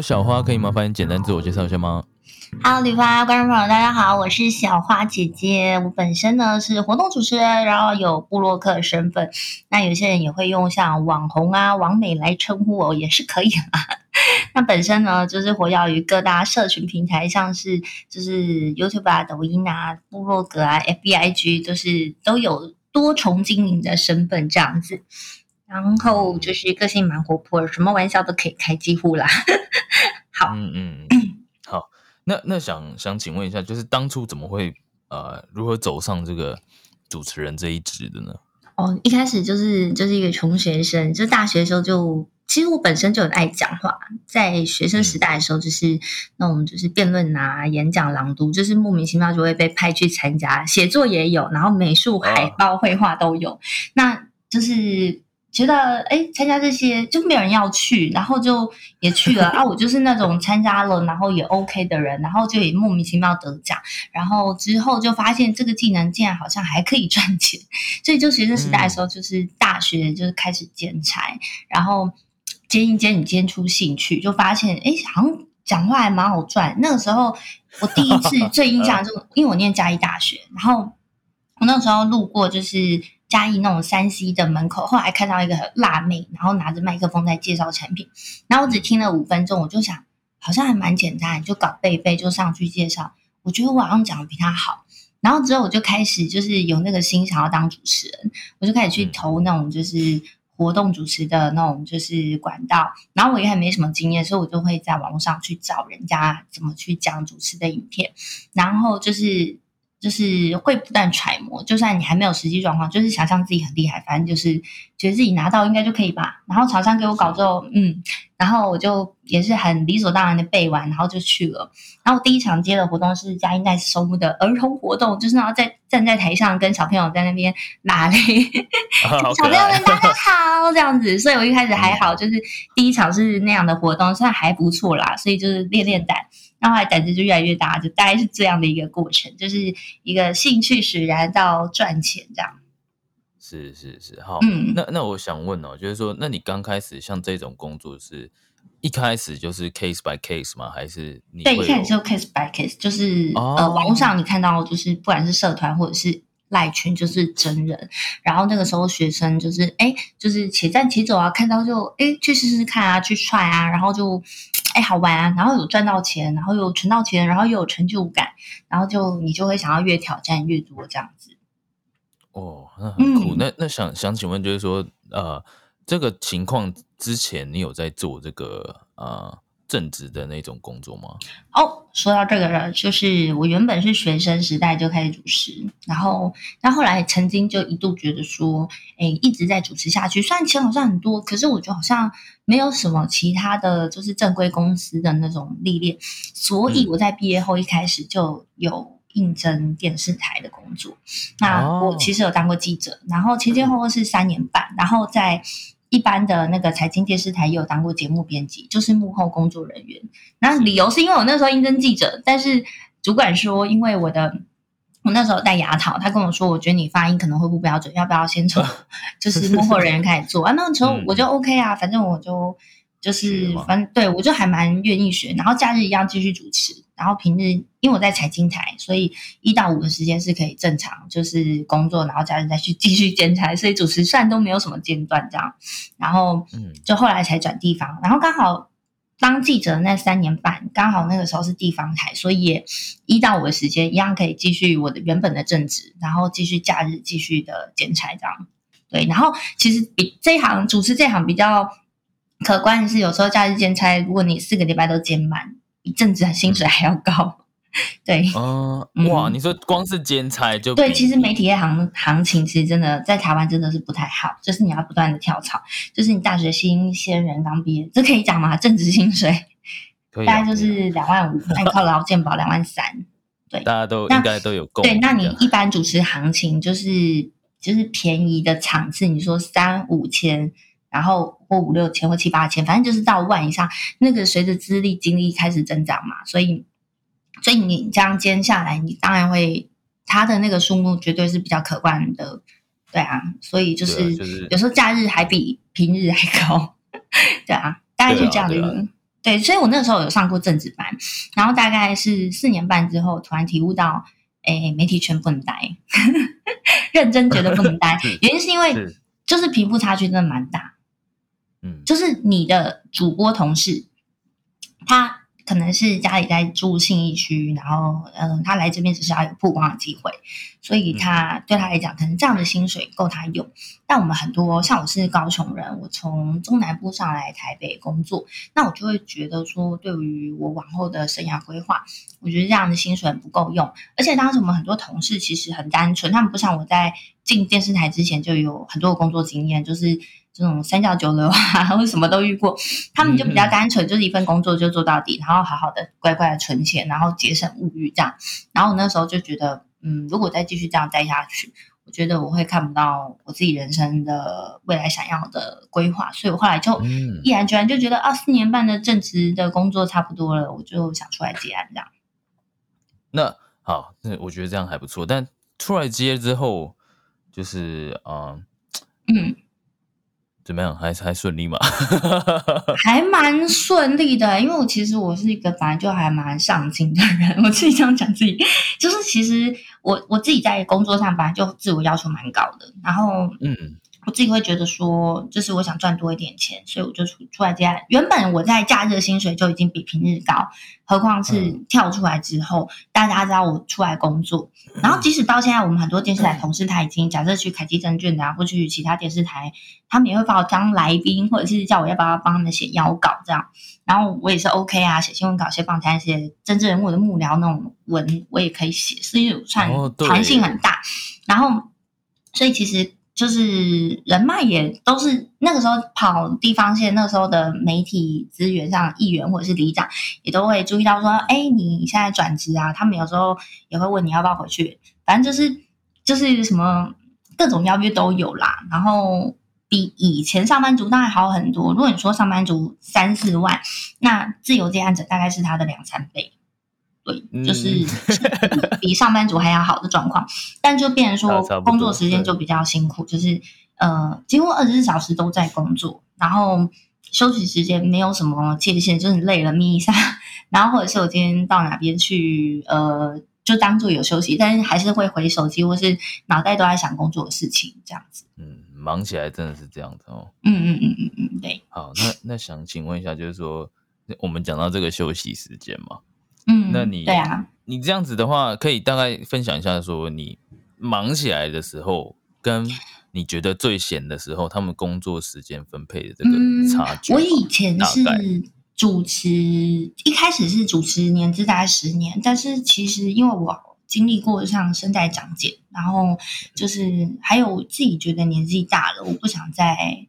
小花，可以麻烦你简单自我介绍一下吗？Hello，李发观众朋友，大家好，我是小花姐姐。我本身呢是活动主持人，然后有布洛克身份。那有些人也会用像网红啊、网美来称呼我，也是可以啦。那本身呢就是活跃于各大社群平台，像是就是 YouTube 啊、抖音啊、部落格啊、FBIG，就是都有多重经营的身份这样子。然后就是个性蛮活泼，什么玩笑都可以开，几乎啦。好，嗯嗯，好。那那想想请问一下，就是当初怎么会呃如何走上这个主持人这一职的呢？哦，一开始就是就是一个穷学生，就大学的时候就其实我本身就很爱讲话，在学生时代的时候就是那种就是辩论啊、演讲、朗读，就是莫名其妙就会被派去参加，写作也有，然后美术、海报、绘画都有，那就是。觉得哎，参加这些就没有人要去，然后就也去了 啊。我就是那种参加了，然后也 OK 的人，然后就也莫名其妙得奖，然后之后就发现这个技能竟然好像还可以赚钱，所以就学生时代的时候，就是大学就是开始兼差，然后兼一兼，你兼出兴趣，就发现哎，好像讲话还蛮好赚。那个时候我第一次最印象 就因为我念嘉义大学，然后我那个时候路过就是。嘉义那种山西的门口，后来看到一个辣妹，然后拿着麦克风在介绍产品，然后我只听了五分钟，我就想好像还蛮简单，就搞背背就上去介绍。我觉得我好像讲的比他好，然后之后我就开始就是有那个心想要当主持人，我就开始去投那种就是活动主持的那种就是管道，然后我也还没什么经验，所以我就会在网络上去找人家怎么去讲主持的影片，然后就是。就是会不断揣摩，就算你还没有实际状况，就是想象自己很厉害，反正就是觉得自己拿到应该就可以吧。然后厂商给我搞之后，嗯，然后我就也是很理所当然的背完，然后就去了。然后第一场接的活动是嘉音代收募的儿童活动，就是然后在站在台上跟小朋友在那边拉嘞，小朋友们大家好这样子。所以我一开始还好，就是第一场是那样的活动，算还不错啦。所以就是练练胆。然后来胆子就越来越大，就大概是这样的一个过程，就是一个兴趣使然到赚钱这样。是是是，好，那那我想问哦，就是说，那你刚开始像这种工作，是一开始就是 case by case 吗？还是你对，一开始就 case by case，就是呃，网络上你看到就是不管是社团或者是赖群，就是真人。然后那个时候学生就是哎，就是且战且走啊，看到就哎去试试看啊，去踹啊，然后就。哎，好玩啊！然后有赚到钱，然后有存到钱，然后又有成就感，然后就你就会想要越挑战越多这样子。哦，那很酷。那那想想请问，就是说，呃，这个情况之前你有在做这个呃？正职的那种工作吗？哦，说到这个了，就是我原本是学生时代就开始主持，然后，那后来曾经就一度觉得说，哎，一直在主持下去，虽然钱好像很多，可是我觉得好像没有什么其他的就是正规公司的那种历练，所以我在毕业后一开始就有应征电视台的工作。那我其实有当过记者，然后前前后后是三年半，然后在。一般的那个财经电视台也有当过节目编辑，就是幕后工作人员。那理由是因为我那时候应征记者，但是主管说，因为我的我那时候戴牙套，他跟我说，我觉得你发音可能会不标准，要不要先从 就是幕后人员开始做啊？那时候我就 OK 啊，反正我就。就是反正对我就还蛮愿意学，然后假日一样继续主持，然后平日因为我在财经台，所以一到五的时间是可以正常就是工作，然后家人再去 继续兼差，所以主持算都没有什么间断这样。然后就后来才转地方，然后刚好当记者那三年半，刚好那个时候是地方台，所以也一到五的时间一样可以继续我的原本的正职，然后继续假日继续的兼差这样。对，然后其实比这一行主持这行比较。可观的是，有时候假日兼差，如果你四个礼拜都兼满，比正职薪水还要高。对，嗯，嗯哇，你说光是兼差就对，其实媒体业行行情其实真的在台湾真的是不太好，就是你要不断的跳槽，就是你大学新鲜人刚毕业，这可以讲吗？正职薪水可以啊大概就是两万五，那你靠劳健保两万三。对大家都那应该都有共对，那你一般主持行情就是就是便宜的场次，你说三五千，然后或五六千或七八千，反正就是到万以上，那个随着资历经历开始增长嘛，所以所以你这样兼下来，你当然会他的那个数目绝对是比较可观的，对啊，所以就是,、啊就是有时候假日还比平日还高，对啊，大概就这样的一个。对啊对，所以我那个时候有上过政治班，然后大概是四年半之后，突然体悟到，哎，媒体圈不能待，认真觉得不能待，原因是因为是就是贫富差距真的蛮大，嗯就是你的主播同事，他可能是家里在住信义区，然后嗯、呃他来这边只是要有曝光的机会，所以他对他来讲，可能这样的薪水够他用。但我们很多像我是高雄人，我从中南部上来台北工作，那我就会觉得说，对于我往后的生涯规划，我觉得这样的薪水很不够用。而且当时我们很多同事其实很单纯，他们不像我在进电视台之前就有很多的工作经验，就是这种三教九流啊，或者什么都遇过。他们就比较单纯，就是一份工作就做到底，然后好好的乖乖的存钱，然后节省物欲这样。然后我那时候就觉得，嗯，如果再继续这样待下去，我觉得我会看不到我自己人生的未来想要的规划，所以我后来就嗯毅然决然就觉得啊，四年半的正职的工作差不多了，我就想出来接案这样。那好，那我觉得这样还不错。但出来接之后，就是嗯，嗯，怎么样？还还顺利吗？还蛮顺利的，因为我其实我是一个本来就还蛮上进的人，我自己这样讲自己，就是其实我我自己在工作上本来就自我要求蛮高的，然后嗯我自己会觉得说，就是我想赚多一点钱，所以我就出出来接案。原本我在假日的薪水就已经比平日高，何况是跳出来之后，大家知道我出来工作，然后即使到现在，我们很多电视台同事他已经假设去凯基证券的啊，或去其他电视台，他们也会把我当来宾，或者是叫我要不要帮他们写邀稿这样。然后我也是 OK 啊，写新闻稿、写访谈、写政治人物的幕僚那种文，我也可以写，所以算哦对弹性很大。然后，所以其实就是人脉也都是那个时候跑地方线，那时候的媒体资源上，议员或者是里长也都会注意到说，哎，你现在转职啊，他们有时候也会问你要不要回去，反正就是就是什么各种邀约都有啦。然后比以前上班族当然好很多。如果你说上班族三四万，那自由接案者大概是他的两三倍。对，就是嗯比比上班族还要好的状况，但就变成说工作时间就比较辛苦，就是呃几乎二十四小时都在工作，然后休息时间没有什么界限，就是你累了眯一下，然后或者是我今天到哪边去，呃，就当做有休息，但是还是会回手机或是脑袋都在想工作的事情，这样子。嗯，忙起来真的是这样子哦。嗯嗯嗯嗯嗯，对，好，那那想请问一下，就是说我们讲到这个休息时间嘛，嗯，那你对啊，你这样子的话，可以大概分享一下，说你忙起来的时候，跟你觉得最闲的时候，他们工作时间分配的这个嗯差距吗、我以前是主持，一开始是主持年资大概十年，但是其实因为我经历过像声带长茧，然后就是还有我自己觉得年纪大了，我不想再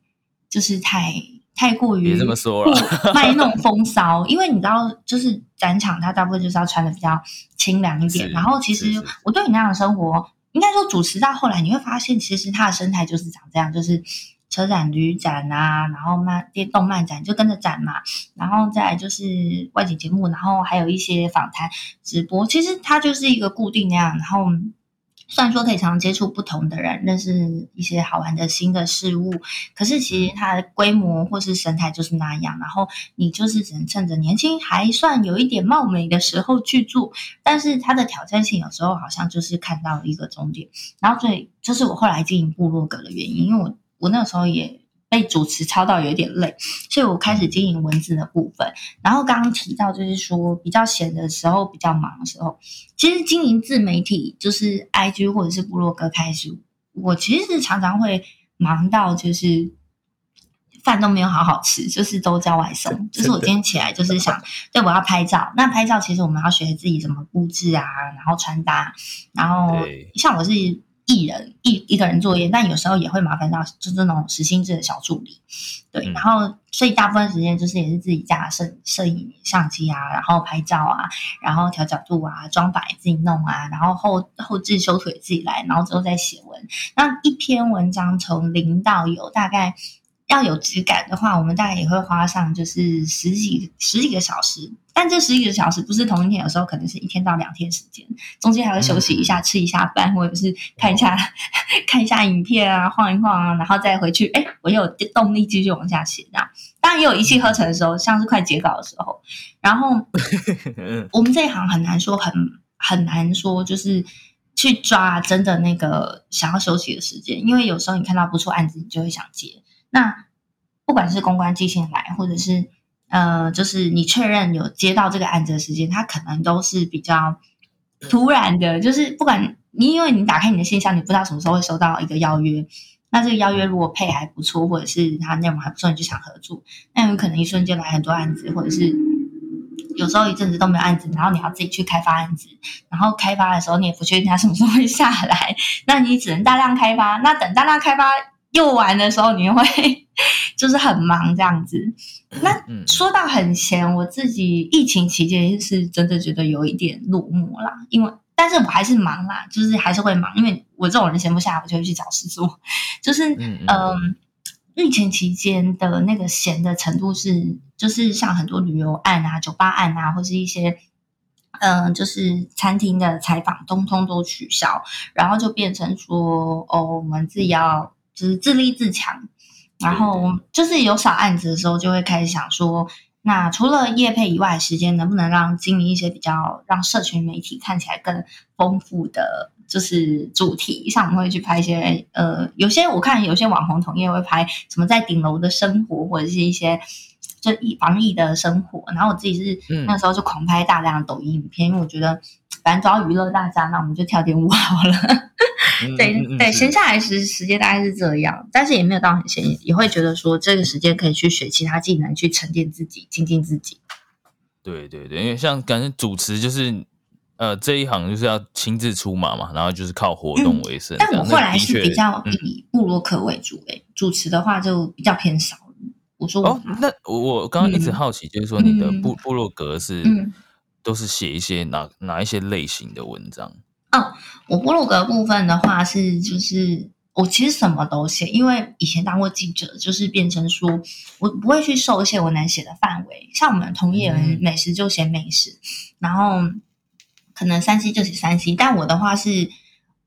就是太太过于别这么说了过卖弄风骚，因为你知道，就是展场它大部分就是要穿的比较清凉一点，然后其实我对你那样的生活，应该说主持到后来，你会发现其实它的生态就是长这样，就是车展、旅展啊，然后漫电动漫展就跟着展嘛，然后再来就是外景节目，然后还有一些访谈、直播，其实它就是一个固定那样，然后。虽然说可以常常接触不同的人，认识一些好玩的新的事物，可是其实它的规模或是生态就是那样。然后你就是只能趁着年轻还算有一点貌美的时候去做，但是它的挑战性有时候好像就是看到一个终点。然后所以这是我后来经营部落格的原因，因为我我那时候也被主持操到有一点累，所以我开始经营文字的部分。然后刚刚提到就是说比较闲的时候、比较忙的时候，其实经营自媒体就是 IG 或者是部落格开始，我其实是常常会忙到就是饭都没有好好吃，就是都叫外送。就是我今天起来就是想，对，我要拍照。那拍照其实我们要学自己怎么布置啊，然后穿搭，然后像我是。一人一一个人作业，但有时候也会麻烦到就是那种实心制的小助理，对，然后所以大部分时间就是也是自己架摄摄影相机啊，然后拍照啊，然后调角度啊，妆摆自己弄啊，然后后后置修腿自己来，然后之后再写文。那一篇文章从零到有，大概。要有质感的话，我们大概也会花上就是十几十几个小时，但这十几个小时不是同一天，有时候可能是一天到两天时间，中间还会休息一下，吃一下饭，或者是看一下 看一下影片啊，晃一晃啊，然后再回去，哎，我有动力继续往下写。这样。当然也有一气呵成的时候，像是快截稿的时候，然后 我们这一行很难说，很很难说，就是去抓真的那个想要休息的时间，因为有时候你看到不错案子，你就会想接。那不管是公关寄信来，或者是呃，就是你确认有接到这个案子的时间，它可能都是比较突然的。就是不管你，因为你打开你的信箱，你不知道什么时候会收到一个邀约。那这个邀约如果配还不错，或者是它内容还不错，你就想合作，那有可能一瞬间来很多案子，或者是有时候一阵子都没有案子，然后你要自己去开发案子，然后开发的时候你也不确定它什么时候会下来，那你只能大量开发。那等大量开发。又完的时候，你会 就是很忙这样子。那说到很闲，我自己疫情期间是真的觉得有一点落寞啦。因为，但是我还是忙啦，就是还是会忙。因为我这种人闲不下来，我就会去找事做。就是嗯，疫情期间的那个闲的程度是，就是像很多旅游案啊、酒吧案啊，或是一些嗯，就是餐厅的采访，通通都取消，然后就变成说，哦，我们自己要。就是自立自强，然后就是有小案子的时候，就会开始想说，那除了业配以外，时间能不能让经营一些比较让社群媒体看起来更丰富的，就是主题，像我们会去拍一些，呃，有些我看有些网红同业会拍什么在顶楼的生活，或者是一些就防疫的生活，然后我自己是那时候就狂拍大量的抖音影片，因为我觉得。反正主要娱乐大家，那我们就跳点舞好了。对对，闲下来时时间大概是这样，但是也没有到很闲，也会觉得说这个时间可以去学其他技能，去沉淀自己，精进自己。对对对，因为像感觉主持就是呃这一行就是要亲自出马嘛，然后就是靠活动为生。但我后来是比较以布洛克为主诶，主持的话就比较偏少。我说哦，那我刚刚一直好奇，就是说你的布布洛格是。都是写一些哪哪一些类型的文章？哦，我部落格部分的话是，就是我其实什么都写，因为以前当过记者，就是变成说我不会去受限我能写的范围。像我们同业人美食就写美食，然后可能三 C 就是三 C，但我的话是，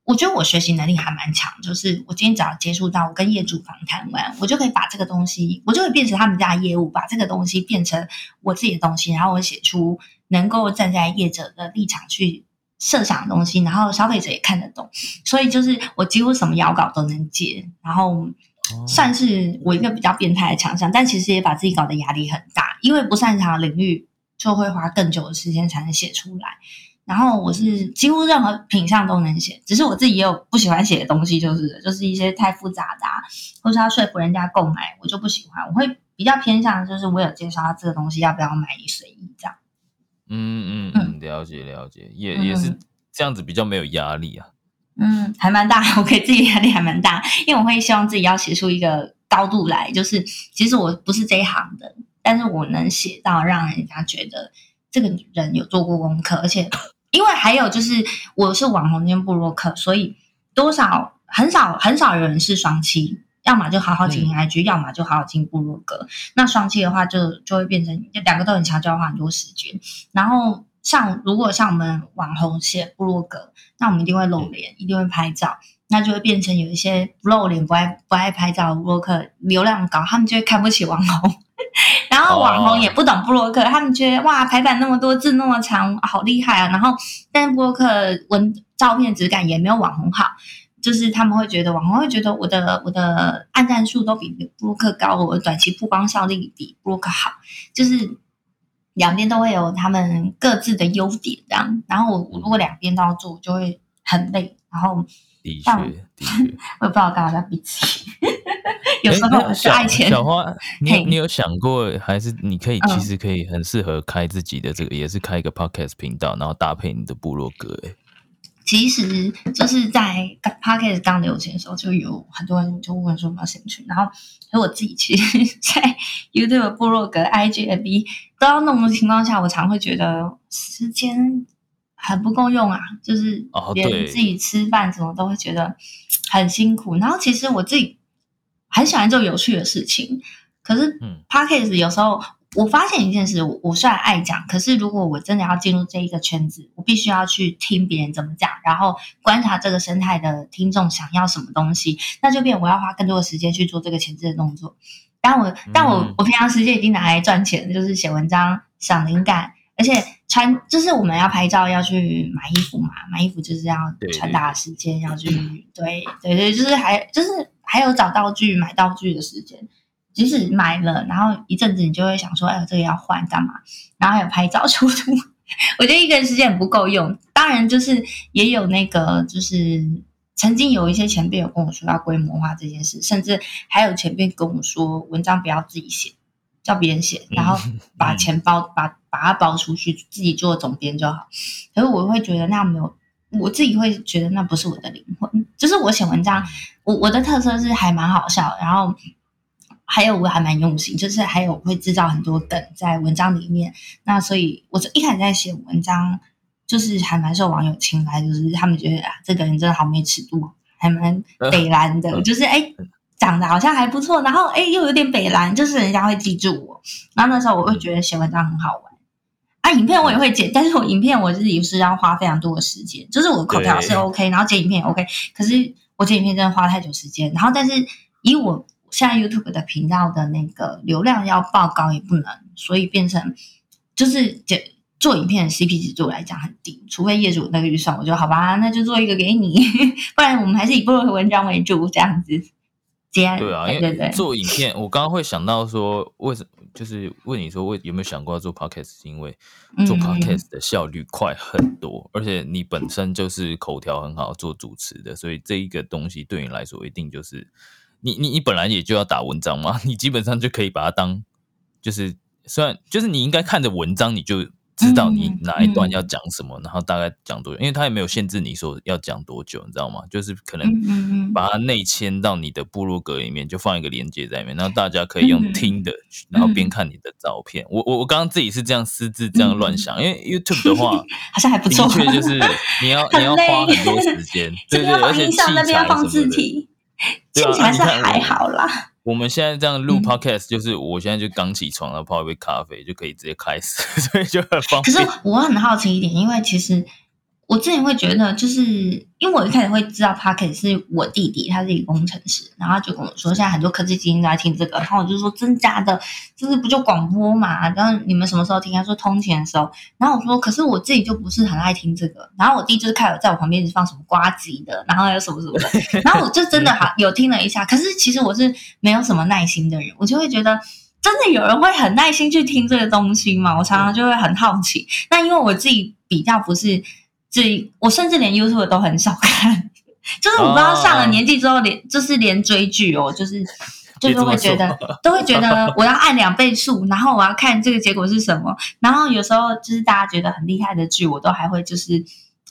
我觉得我学习能力还蛮强，就是我今天只要接触到，我跟业主访谈完，我就可以把这个东西，我就会变成他们家业务，把这个东西变成我自己的东西，然后我写出。能够站在业者的立场去设想的东西，然后消费者也看得懂，所以就是我几乎什么稿都能接，然后算是我一个比较变态的强项，但其实也把自己搞得压力很大，因为不擅长的领域就会花更久的时间才能写出来。然后我是几乎任何品相都能写，只是我自己也有不喜欢写的东西，就是就是一些太复杂的，或是要说服人家购买，我就不喜欢。我会比较偏向就是我有介绍他这个东西要不要买，你随意这样。嗯嗯嗯，了解了解，也也是这样子比较没有压力啊。嗯，还蛮大，我给自己压力还蛮大，因为我会希望自己要写出一个高度来，就是其实我不是这一行的，但是我能写到让人家觉得这个人有做过功课，而且因为还有就是我是网红兼部落客，所以多少很少很少有人是双期。要么就好好经营 IG，要么就好好经营部落格。那双期的话，就就会变成就两个都很强，就要花很多时间。然后像如果像我们网红写部落格，那我们一定会露脸，一定会拍照，那就会变成有一些不露脸、不爱不爱拍照的部落客流量高，他们就会看不起网红。然后网红也不懂布洛克，他们觉得哇排版那么多字那么长，好厉害啊。然后但是布洛克文照片质感也没有网红好。就是他们会觉得网红会觉得我的我的按赞数都比布洛克高，我的短期曝光效率比布洛克好，就是两边都会有他们各自的优点这样。然后我如果两边都要做，就会很累。然后的确，的确，我也不知道干嘛在比气。有时候是爱钱。小花，你你有想过，还是你可以其实可以很适合开自己的这个，也是开一个 podcast 频道，然后搭配你的部落格。哎，其实就是在 podcast 刚流行的时候，就有很多人就问说有没有兴趣，然后所以我自己其实，在 YouTube 部落格、IG、FB 都要弄的情况下，我常会觉得时间。很不够用啊，就是连自己吃饭什么都会觉得很辛苦。然后其实我自己很喜欢做有趣的事情，可是 p a c a g e 有时候我发现一件事，我虽然爱讲，可是如果我真的要进入这一个圈子，我必须要去听别人怎么讲，然后观察这个生态的听众想要什么东西，那就变我要花更多的时间去做这个前置的动作。但我但我我平常时间已经拿来赚钱，就是写文章、想灵感。而且穿就是我们要拍照要去买衣服嘛，买衣服就是要穿搭时间要去，对对对，就是还就是还有找道具、买道具的时间。即使买了，然后一阵子你就会想说，哎，这个要换干嘛？然后还有拍照、修图，我觉得一个人时间很不够用。当然，就是也有那个，就是曾经有一些前辈有跟我说要规模化这件事，甚至还有前辈跟我说，文章不要自己写。叫别人写，然后把钱包把把它包出去，自己做总编就好。可是我会觉得那样没有，我自己会觉得那不是我的灵魂。就是我写文章，我我的特色是还蛮好笑，然后还有我还蛮用心，就是还有会制造很多梗在文章里面。那所以我一开始在写文章，就是还蛮受网友青睐，就是他们觉得啊，这个人真的好没尺度，还蛮北蓝的，就是哎。长得好像还不错，然后哎，又有点北蓝，就是人家会记住我。然后那时候我会觉得写文章很好玩啊，影片我也会剪，但是我影片我自己是要花非常多的时间，就是我口条是 OK，然后剪影片也 OK，可是我剪影片真的花太久时间。然后但是以我现在 YouTube 的频道的那个流量要爆高也不能，所以变成就是剪做影片的 CP 值对我来讲很低，除非业主那个预算，我就好吧，那就做一个给你，不然我们还是以部落文章为主这样子。对啊，因为做影片，我刚刚会想到说，为什么就是问你说，为有没有想过要做 podcast？是因为做 podcast 的效率快很多，而且你本身就是口条很好，做主持的，所以这一个东西对你来说，一定就是你你你本来也就要打文章嘛，你基本上就可以把它当就是虽然就是你应该看着文章，你就。知道你哪一段要讲什么，然后大概讲多久，因为他也没有限制你说要讲多久，你知道吗？就是可能把它内嵌到你的部落格里面，就放一个链接在里面，然后大家可以用听的，然后边看你的照片。我我我刚刚自己是这样私自这样乱想，因为 YouTube 的话 好像还不错，的确就是你要 你要花很多时间，对对，而且器材什么的，器材是还好啦。我们现在这样录 podcast，就是我现在就刚起床然后，泡一杯咖啡就可以直接开始，所以就很方便。可是我很好奇一点，因为其实。我自己会觉得，就是因为我一开始会知道 p o c k e t 是我弟弟，他是一个工程师，然后就跟我说，现在很多科技精英都在听这个，然后我就说真假的，就是不就广播嘛？然后你们什么时候听？他说通勤的时候。然后我说，可是我自己就不是很爱听这个。然后我弟就是开始在我旁边一直放什么瓜子的，然后还有什么什么的。然后我就真的好有听了一下，可是其实我是没有什么耐心的人，我就会觉得真的有人会很耐心去听这个东西吗？我常常就会很好奇。那因为我自己比较不是。这我甚至连 YouTube 都很少看，就是我不知道上了年纪之后，连就是连追剧哦，就是就是会觉得 都会觉得我要按两倍速，然后我要看这个结果是什么。然后有时候就是大家觉得很厉害的剧，我都还会就是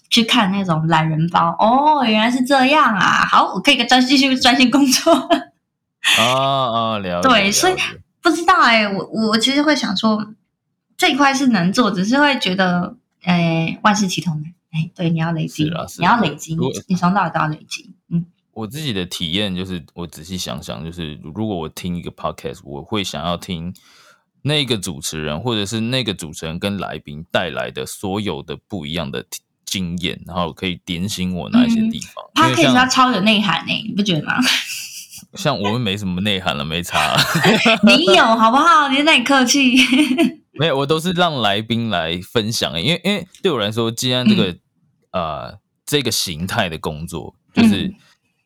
去看那种懒人包。哦，原来是这样啊！好，我可以专继续专心工作。啊啊，了解。对，所以不知道哎，我我其实会想说这一块是能做，只是会觉得哎，万事齐头难。哎，对，你要累积，你要累积，你从到底都要累积。嗯，我自己的体验就是，我仔细想想，就是如果我听一个 podcast，我会想要听那个主持人，或者是那个主持人跟来宾带来的所有的不一样的经验，然后可以点醒我哪一些地方。podcast 它超有内涵呢，你不觉得吗？像我们没什么内涵了，没差。你有好不好？你那里客气。没有，我都是让来宾来分享，因为因为对我来说，既然这个。呃，这个形态的工作，就是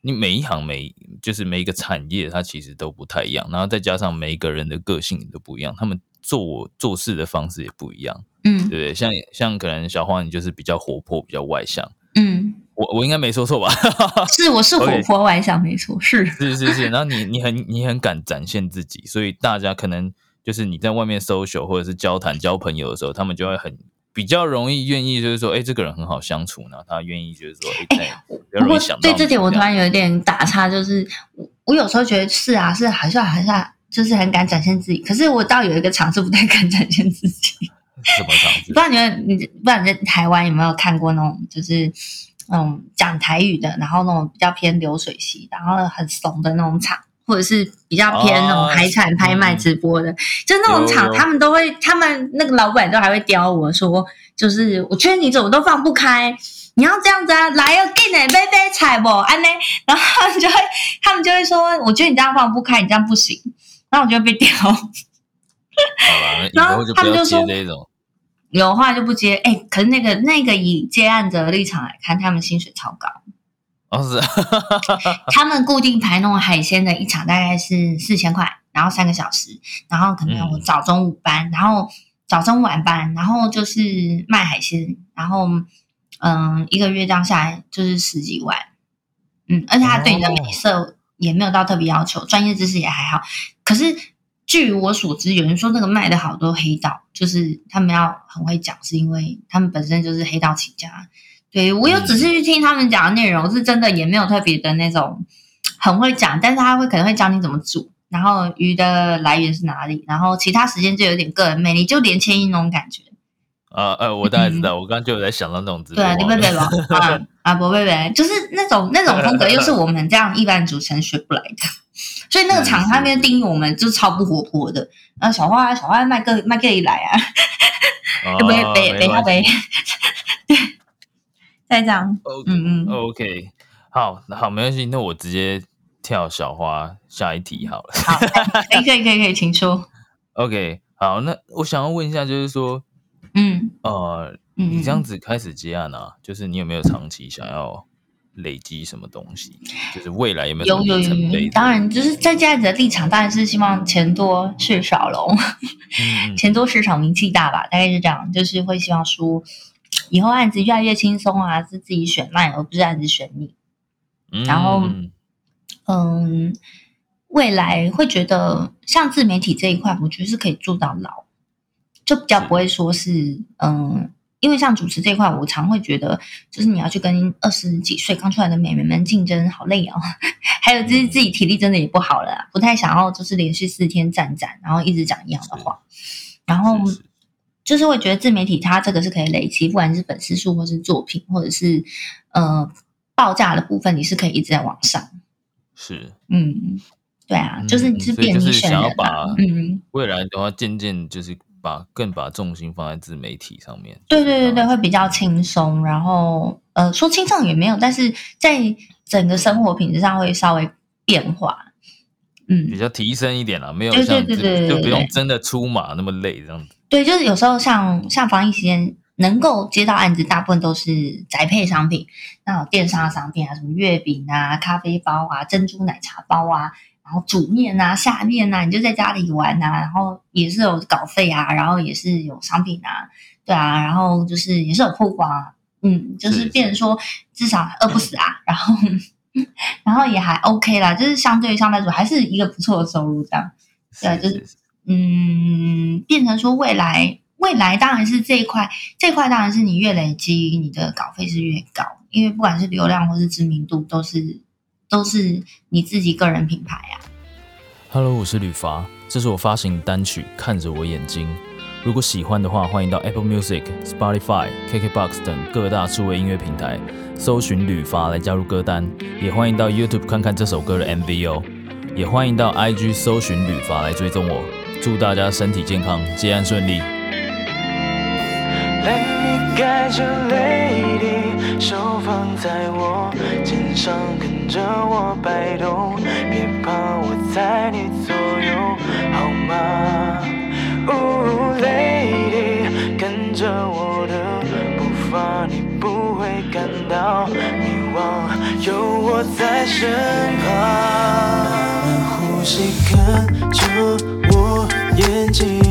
你每一行每就是每一个产业，它其实都不太一样，然后再加上每一个人的个性都不一样，他们做做事的方式也不一样，嗯，对不对？像像可能小花，你就是比较活泼，比较外向，嗯，我我应该没说错吧？是，我是活泼外向，没错，是是是是。然后你你很你很敢展现自己，所以大家可能就是你在外面 social 或者是交谈交朋友的时候，他们就会很比较容易愿意，就是说，哎，这个人很好相处呢。他愿意就是说，哎，不过对这点我突然有一点打岔，就是我我有时候觉得是啊，是好像好像就是很敢展现自己，可是我倒有一个场是不太敢展现自己。什么场子？不知道你们你不知道你在台湾有没有看过那种就是。那种讲台语的，然后那种比较偏流水席，然后很怂的那种场，或者是比较偏那种海产拍卖直播的，就那种场，他们都会，他们那个老板都还会刁我说，就是我劝你怎么都放不开，你要这样子啊，来要给你杯杯踩不安呢？然后他们就会，他们就会说，我觉得你这样放不开，你这样不行，然后我就会被刁。好了，然后他们就说。有话就不接，哎，可是那个那个以接案者的立场来看，他们薪水超高。哦，是，他们固定排那种海鲜的一场大概是四千块，然后三个小时，然后可能有早中午班，然后早中晚班，然后就是卖海鲜，然后嗯，一个月这样下来就是十几万。嗯，而且他对你的美色也没有到特别要求，专业知识也还好，可是。据我所知，有人说那个卖的好多黑道，就是他们要很会讲，是因为他们本身就是黑道起家。对我有仔细去听他们讲的内容，是真的也没有特别的那种很会讲，但是他会可能会教你怎么煮，然后鱼的来源是哪里，然后其他时间就有点个人魅力，就连千一那种感觉。啊呃，我大概知道，我刚刚就有在想到那种对啊，你贝贝吧，啊啊，不贝贝，就是那种那种风格，又是我们这样一般主持人学不来的。所以那个厂他们定义我们就超不活泼的。那，小花小花卖个卖个一来啊，不会背背下背，对，再这样，嗯嗯，OK，好，好，没关系，那我直接跳小花下一题好了。好，可以可以可以可以，请说。OK，好，那我想要问一下，就是说，嗯呃，你这样子开始接案啊，就是你有没有长期想要？累积什么东西？就是未来有没有有有有？当然，就是在这样子的立场，当然是希望钱多事少喽。钱多事少，名气大吧，大概是这样。就是会希望说，以后案子越来越轻松啊，是自己选烂，而不是案子选你。然后，嗯，未来会觉得像自媒体这一块，我觉得是可以做到老，就比较不会说是嗯。因为像主持这一块，我常会觉得，就是你要去跟二十几岁刚出来的美眉们竞争，好累哦。还有就是自己体力真的也不好了，不太想要就是连续四天站站，然后一直讲一样的话。然后就是会觉得自媒体它这个是可以累积，不管是粉丝数或是作品，或者是呃报价的部分，你是可以一直在往上。是，嗯，对啊，就是你是便利选的吧？嗯，未来的话渐渐就是。把更把重心放在自媒体上面，对对对对，会比较轻松。然后呃，说轻松也没有，但是在整个生活品质上会稍微变化，嗯，比较提升一点了，没有像就不用真的出马那么累这样子。对，就是有时候像像防疫期间能够接到案子，大部分都是宅配商品，那种电商商品啊，什么月饼啊、咖啡包啊、珍珠奶茶包啊。然后煮面啊，下面啊，你就在家里玩啊，然后也是有稿费啊，然后也是有商品啊，对啊，然后就是也是有曝光啊，嗯，就是变成说至少饿不死啊，然后 然后也还 OK 啦，就是相对于上班族还是一个不错的收入这样，对，就是嗯，变成说未来未来当然是这一块这块当然是你越累积你的稿费是越高，因为不管是流量或是知名度都是。都是你自己个人品牌呀。Hello，我是吕伐，这是我发行单曲《看着我眼睛》。如果喜欢的话，欢迎到 Apple Music、Spotify、KKBox 等各大数位音乐平台搜寻吕伐来加入歌单。也欢迎到 YouTube 看看这首歌的 MV 哦。也欢迎到 IG 搜寻吕伐来追踪我。祝大家身体健康，接案顺利。手放在我肩上，跟着我摆动，别怕，我在你左右，好吗？Lady，跟着我的步伐，你不会感到迷惘，有我在身旁。呼吸，看着我眼睛，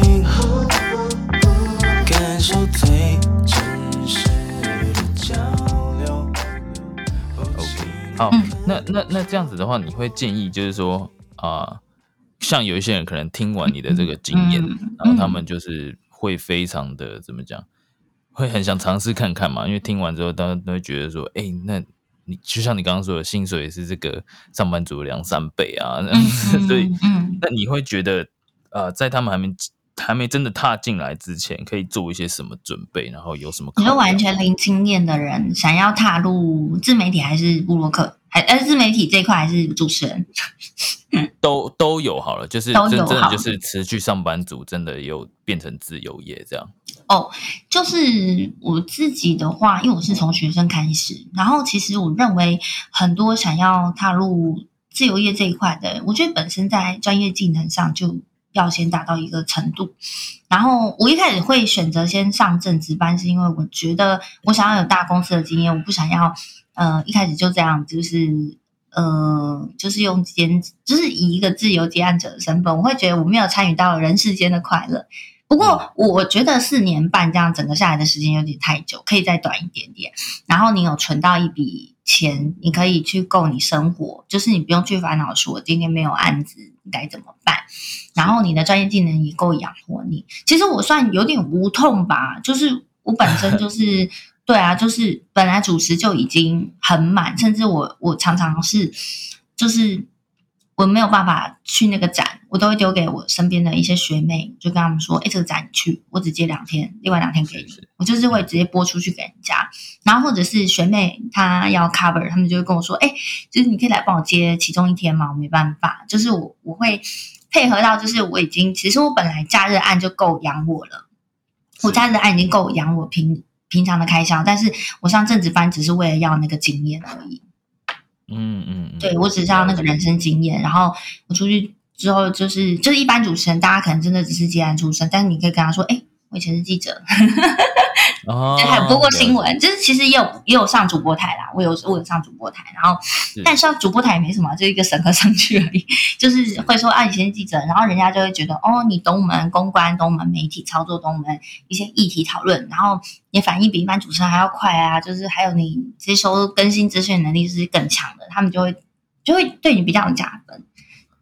感受最真实的。交流。OK，好，那那那这样子的话，你会建议就是说啊、像有一些人可能听完你的这个经验，嗯然后他们就是会非常的怎么讲，会很想尝试看看嘛，因为听完之后，大家都会觉得说，哎、那你就像你刚刚说的，薪水是这个上班族的两三倍啊，嗯嗯 所以嗯，那你会觉得，呃，在他们还没还没真的踏进来之前，可以做一些什么准备，然后有什么考你说量？完全零经验的人想要踏入自媒体还是布洛克，还呃自媒体这一块还是主持人？都都有好了，就是真正的就是辞去上班族，真的有变成自由业这样。哦，就是我自己的话，因为我是从学生开始，然后其实我认为很多想要踏入自由业这一块的，我觉得本身在专业技能上就要先达到一个程度。然后我一开始会选择先上正职班，是因为我觉得我想要有大公司的经验，我不想要呃一开始就这样，就是。呃，就是用兼，就是以一个自由接案者的身份，我会觉得我没有参与到人世间的快乐。不过我觉得四年半这样整个下来的时间有点太久，可以再短一点点。然后你有存到一笔钱，你可以去够你生活，就是你不用去烦恼说我今天没有案子该怎么办。然后你的专业技能也够养活你。其实我算有点无痛吧，就是我本身就 是。对啊，就是本来主持就已经很满，甚至我我常常是就是我没有办法去那个展，我都会丢给我身边的一些学妹，就跟他们说：“哎，这个展你去，我只接两天，另外两天给你。”我就是会直接拨出去给人家。然后或者是学妹她要 cover，他们就会跟我说：“哎，就是你可以来帮我接其中一天吗？”我没办法，就是我我会配合到，就是我已经其实我本来假日案就够养我了，我假日案已经够养我平。平常的开销，但是我上正职班只是为了要那个经验而已。嗯嗯，嗯对我只是要那个人生经验，然后我出去之后就是就是一般主持人，大家可能真的只是接案出身，但是你可以跟他说，哎，我以前是记者，哦，还有播过新闻，就是其实也有也有上主播台啦，我有我有上主播台，然后但上主播台也没什么，就一个审核上去而已，就是会说啊以前是记者，然后人家就会觉得哦你懂我们公关，懂我们媒体操作，懂我们一些议题讨论，然后你反应比一般主持人还要快啊，就是还有你接收更新资讯能力是更强的，他们就会就会对你比较有加分，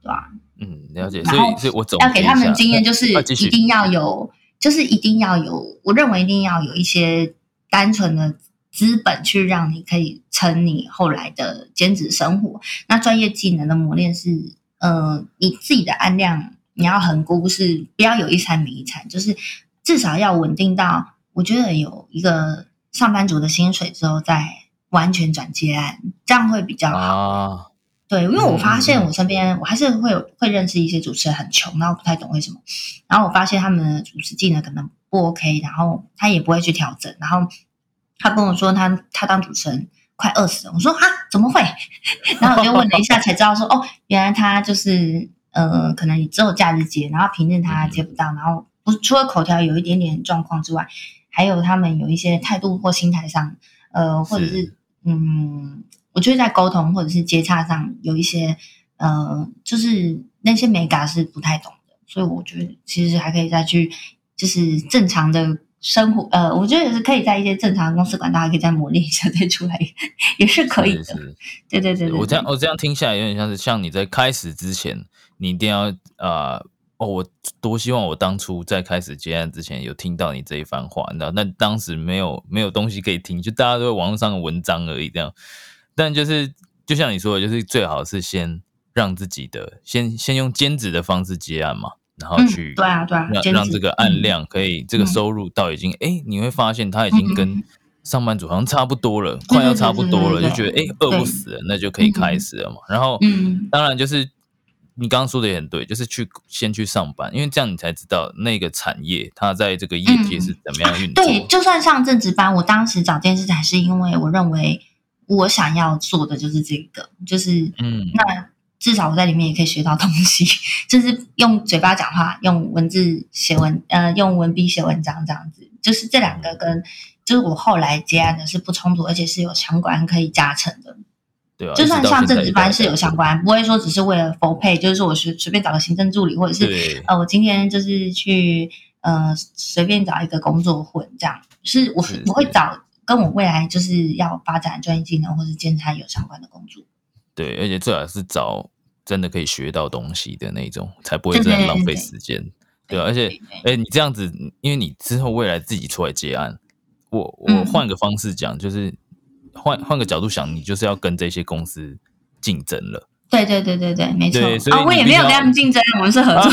对吧？嗯，了解。所以所以我总要给他们经验，就是一定要有，就是一定要有，我认为一定要有一些单纯的资本去让你可以撑你后来的兼职生活。那专业技能的磨练是，呃，你自己的案量你要很估，是不要有一餐没一餐，就是至少要稳定到，我觉得有一个上班族的薪水之后再完全转接案，这样会比较好。啊，对，因为我发现我身边我还是会有会认识一些主持人很穷，然后不太懂为什么，然后我发现他们的主持技能可能不 OK，然后他也不会去调整，然后他跟我说他他当主持人快饿死了，我说啊怎么会？然后我就问了一下才知道说哦，原来他就是呃可能只有假日接，然后平日他接不到，然后不除了口条有一点点状况之外，还有他们有一些态度或心态上，呃或者是是嗯。我觉得在沟通或者是接洽上有一些呃，就是那些美感是不太懂的，所以我觉得其实还可以再去就是正常的生活，呃，我觉得也是可以在一些正常的公司管道还可以再磨练一下再出来，也是可以的。是是对对对对，我这样我这样听下来，有点像是像你在开始之前，你一定要呃。哦，我多希望我当初在开始接案之前有听到你这一番话，你知道？但当时没有没有东西可以听，就大家都在网络上的文章而已，这样。但就是就像你说的，就是最好是先让自己的先先用兼职的方式接案嘛，然后嗯去对啊对啊，让让这个案嗯量可以、这个嗯收入到已经哎、你会发现它已经嗯跟上班族好像差不多了，快要差不多了，就觉得哎、饿不死了，那就可以开始了嘛。然后嗯当然就是你刚刚说的也很对，就是去先去上班，因为这样你才知道那个产业它在这个业界是怎么样运作。嗯对，就算上正职班，我当时找电视台是因为我认为我想要做的就是这个，就是嗯，那至少我在里面也可以学到东西，就是用嘴巴讲话，用文字写文，呃，用文笔写文章这样子，就是这两个跟就是我后来接案的是不冲突，而且是有相关可以加成的。对啊，就算一直到上正职班是有相关，不会说只是为了否配，就是说我随随便找个行政助理，或者是呃，我今天就是去呃随便找一个工作混这样，是我是我会找跟我未来就是要发展专业技能或者兼差有相关的工作。对，而且最好是找真的可以学到东西的那种，才不会真的浪费时间。对，而且，哎，你这样子，因为你之后未来自己出来接案，我我换个方式讲，就是换换个角度想，你就是要跟这些公司竞争了。对对对对对，没错。啊，我也没有跟他们竞争，我们是合作，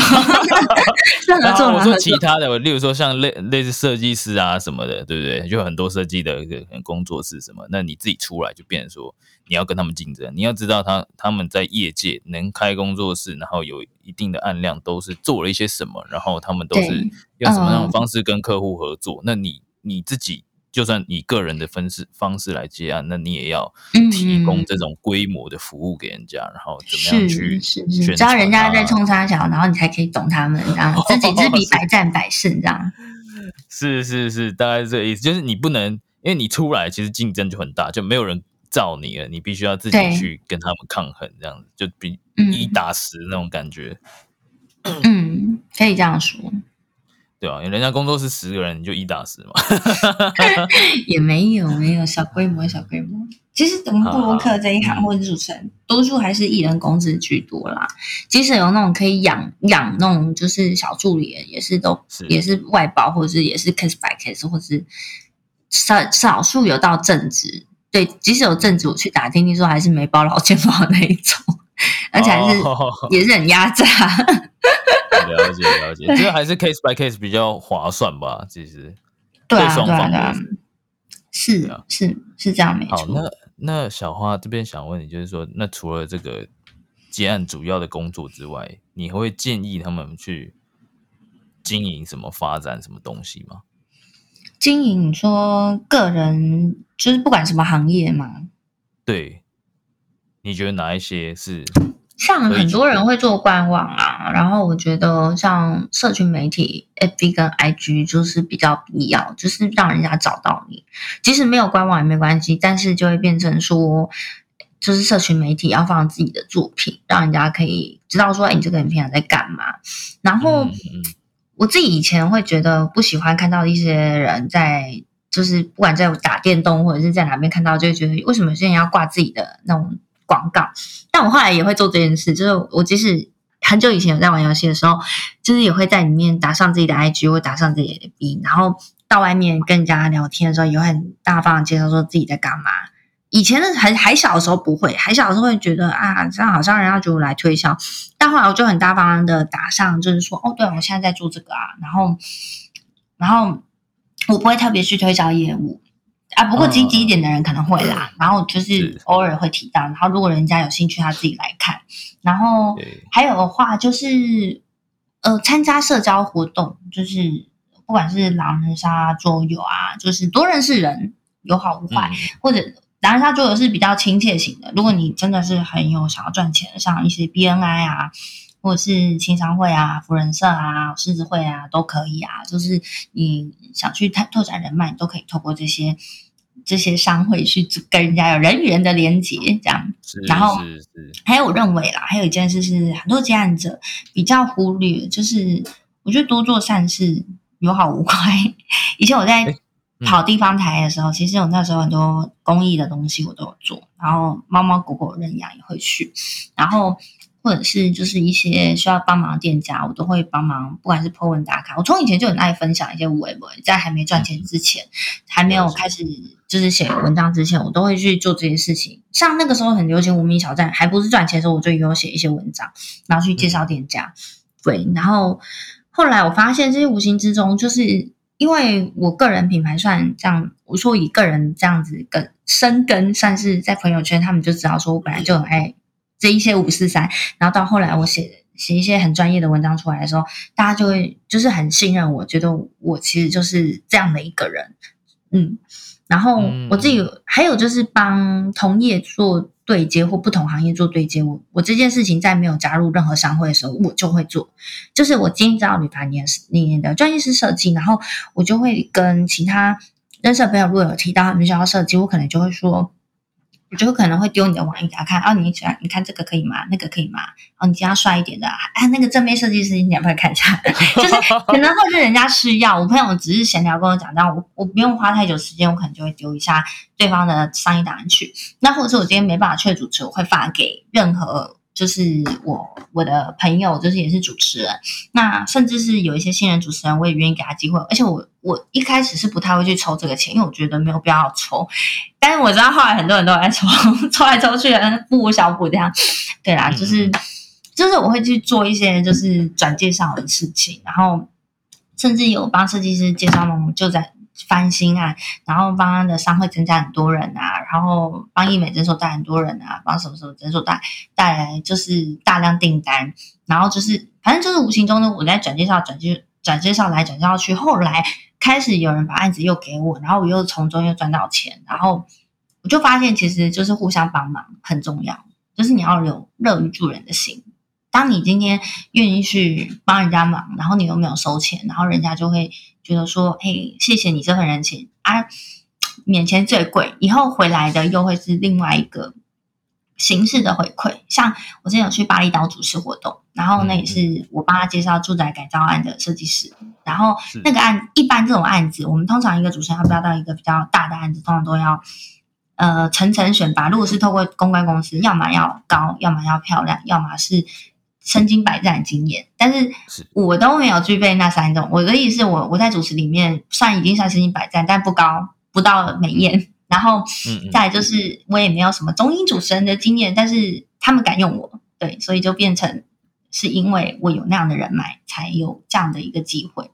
我说其他的，例如说像类类似设计师啊什么的，对不对？就很多设计的工作室什么，那你自己出来就变成说你要跟他们竞争。你要知道他他们在业界能开工作室，然后有一定的案量，都是做了一些什么，然后他们都是用什么样的方式跟客户合作。那你你自己。就算以个人的分式方式来接案，那你也要提供这种规模的服务给人家，然后怎么样去是是是，只要人家在冲沙小，然后你才可以懂他们，这样知己 知彼百战百胜，这样。是是是，大概是这个意思，就是你不能，因为你出来其实竞争就很大，就没有人罩你了，你必须要自己去跟他们抗衡，这样子就比一打十那种感觉。嗯，可以这样说。对啊，人家工作室十个人，你就一打十嘛。也没有没有小规模小规模。其实我们布洛克这一行或者主持人，多数还是艺人工资居多啦。即使有那种可以养养那种就是小助理，也是都也是外包，或者是也是 case by case，或者是少少数有到正职。对，即使有正职，我去打听听说还是没包劳健保那一种，而且还是也是很压榨。了解了解，这个还是 case by case 比较划算吧？其实对双方是是是这样没错。好，那那小花这边想问你，就是说，那除了这个结案主要的工作之外，你会建议他们去经营什么、发展什么东西吗？经营，你说个人就是不管什么行业嘛？对，你觉得哪一些是？像很多人会做官网啊，然后我觉得像社群媒体 FB 跟 IG 就是比较必要，就是让人家找到你，即使没有官网也没关系，但是就会变成说，就是社群媒体要放自己的作品，让人家可以知道说，哎，你这个人平常在干嘛。然后我自己以前会觉得不喜欢看到一些人在，就是不管在打电动或者是在哪边看到，就会觉得为什么现在要挂自己的那种。广告，但我后来也会做这件事，就是我即使很久以前有在玩游戏的时候，就是也会在里面打上自己的 IG 或打上自己的 B，然后到外面跟人家聊天的时候，也会很大方的介绍说自己在干嘛。以前的很还小的时候不会，还小的时候会觉得啊，这样好像人家就来推销，但后来我就很大方的打上，就是说哦，对我现在在做这个啊，然后然后我不会特别去推销业务。啊，不过积极一点的人可能会啦，然后就是偶尔会提到，然后如果人家有兴趣，他自己来看。然后还有的话就是，呃，参加社交活动，就是不管是狼人杀、桌游啊，就是多认识人，有好无坏。或者狼人杀、桌游是比较亲切型的，如果你真的是很有想要赚钱，像一些 BNI 啊。或者是青商会啊、福人社啊、狮子会啊，都可以啊。就是你想去拓拓展人脉，你都可以透过这些这些商会去跟人家有人与人的连接，这样。然后还有我认为啦，还有一件事是很多接案者比较忽略，就是我觉得多做善事有好无坏。以前我在跑地方台的时候，其实我那时候很多公益的东西我都有做，然后猫猫狗狗认养也会去，然后。或者是就是一些需要帮忙的店家，我都会帮忙，不管是 po 文打卡。我从以前就很爱分享一些微博，在还没赚钱之前，还没有开始就是写文章之前，我都会去做这些事情。像那个时候很流行无名小站，还不是赚钱的时候，我就有写一些文章，然后去介绍店家。对，然后后来我发现这些无形之中，就是因为我个人品牌算这样，我说以个人这样子跟深根，算是在朋友圈，他们就知道说我本来就很爱。这一些五四三，然后到后来我写写一些很专业的文章出来的时候，大家就会就是很信任我，觉得我其实就是这样的一个人，嗯，然后我自己还有就是帮同业做对接或不同行业做对接，我我这件事情在没有加入任何商会的时候，我就会做，就是我今天知道女排年你的专业是设计，然后我就会跟其他认识的朋友如果有提到他们需要设计，我可能就会说。我就可能会丢你的网页给他看，哦，你喜欢，你看这个可以吗？那个可以吗？哦，你这样帅一点的，哎，那个正面设计师，你要不要看一下？就是可能会是人家需要，我朋友只是闲聊跟我讲，但我我不用花太久时间，我可能就会丢一下对方的商业档案去。那或者是我今天没办法去主持，我会发给任何。就是我我的朋友，就是也是主持人，那甚至是有一些新人主持人，我也愿意给他机会。而且我我一开始是不太会去抽这个钱，因为我觉得没有必要抽。但是我知道后来很多人都在抽，抽来抽去，不无小补这样。对啦，就是就是我会去做一些就是转介绍的事情，然后甚至有帮设计师介绍那种就在。翻新啊，然后帮他的商会增加很多人啊，然后帮医美诊所带很多人啊，帮什么什么诊所带带来就是大量订单，然后就是反正就是无形中呢，我在转介绍、转介转介绍来转介绍去，后来开始有人把案子又给我，然后我又从中又赚到钱，然后我就发现其实就是互相帮忙很重要，就是你要有乐于助人的心。当你今天愿意去帮人家忙，然后你又没有收钱，然后人家就会觉得说：“嘿，谢谢你这份人情啊，免钱最贵，以后回来的又会是另外一个形式的回馈。”像我之前有去巴厘岛主持活动，然后那也是我帮他介绍住宅改造案的设计师，然后那个案一般这种案子，我们通常一个主持人要不要到一个比较大的案子，通常都要呃层层选拔。如果是透过公关公司，要么要高，要么要漂亮，要么是。身经百战的经验，但是我都没有具备那三种。我的意思是我我在主持里面算已经算身经百战，但不高，不到美艳。然后再就是我也没有什么中英主持人的经验，但是他们敢用我，对，所以就变成是因为我有那样的人脉，才有这样的一个机会。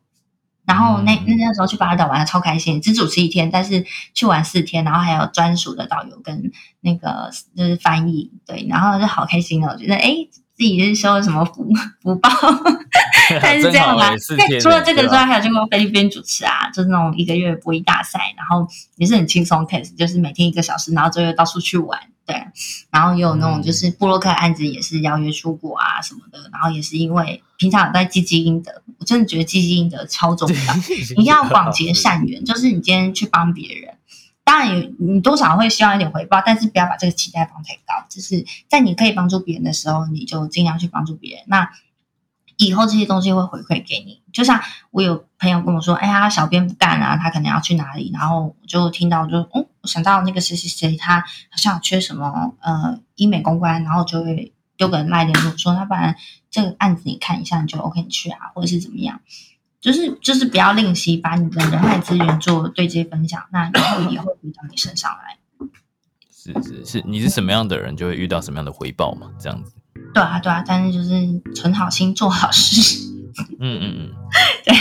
然后那那那时候去巴厘岛玩的超开心，只主持一天，但是去玩四天，然后还有专属的导游跟那个就是翻译，对，然后就好开心哦，我觉得哎。自己是收了什么福福报？但是这样吗？除了这个之外，还有去过菲律宾主持啊，就是那种一个月播一大赛，然后也是很轻松 case，就是每天一个小时，然后就又到处去玩，对。然后也有那种就是布洛克案子，也是邀约出国啊什么的，然后也是因为平常有在积积阴德，我真的觉得积积阴德超重要，你要广结善缘，就是你今天去帮别人。当然，你多少会希望一点回报，但是不要把这个期待放太高。就是在你可以帮助别人的时候，你就尽量去帮助别人。那以后这些东西会回馈给你。就像我有朋友跟我说：“哎呀，小编不干啊，他可能要去哪里？”然后我就听到，就哦，想到那个谁谁谁，他好像缺什么呃医美公关，然后就会丢个赖联络说：“那不然这个案子你看一下，你就 OK，你去啊，或者是怎么样。”就是就是不要吝惜，把你的人脉资源做对接分享，那以后也会回到你身上来。是是是，你是什么样的人，就会遇到什么样的回报嘛？这样子。对啊对啊，但是就是存好心，做好事。嗯嗯嗯，对。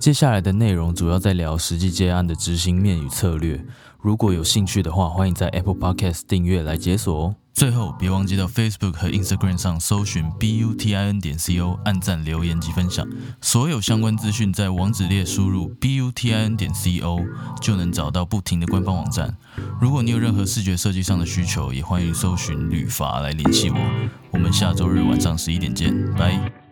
接下来的内容主要在聊实际接案的执行面与策略。如果有兴趣的话，欢迎在 Apple Podcast 订阅来解锁哦。最后，别忘记到 Facebook 和 Instagram 上搜寻 butin 点 co，按赞、留言及分享。所有相关资讯在网址列输入 butin 点 co 就能找到不停的官方网站。如果你有任何视觉设计上的需求，也欢迎搜寻旅发来联系我。我们下周日晚上十一点见，拜。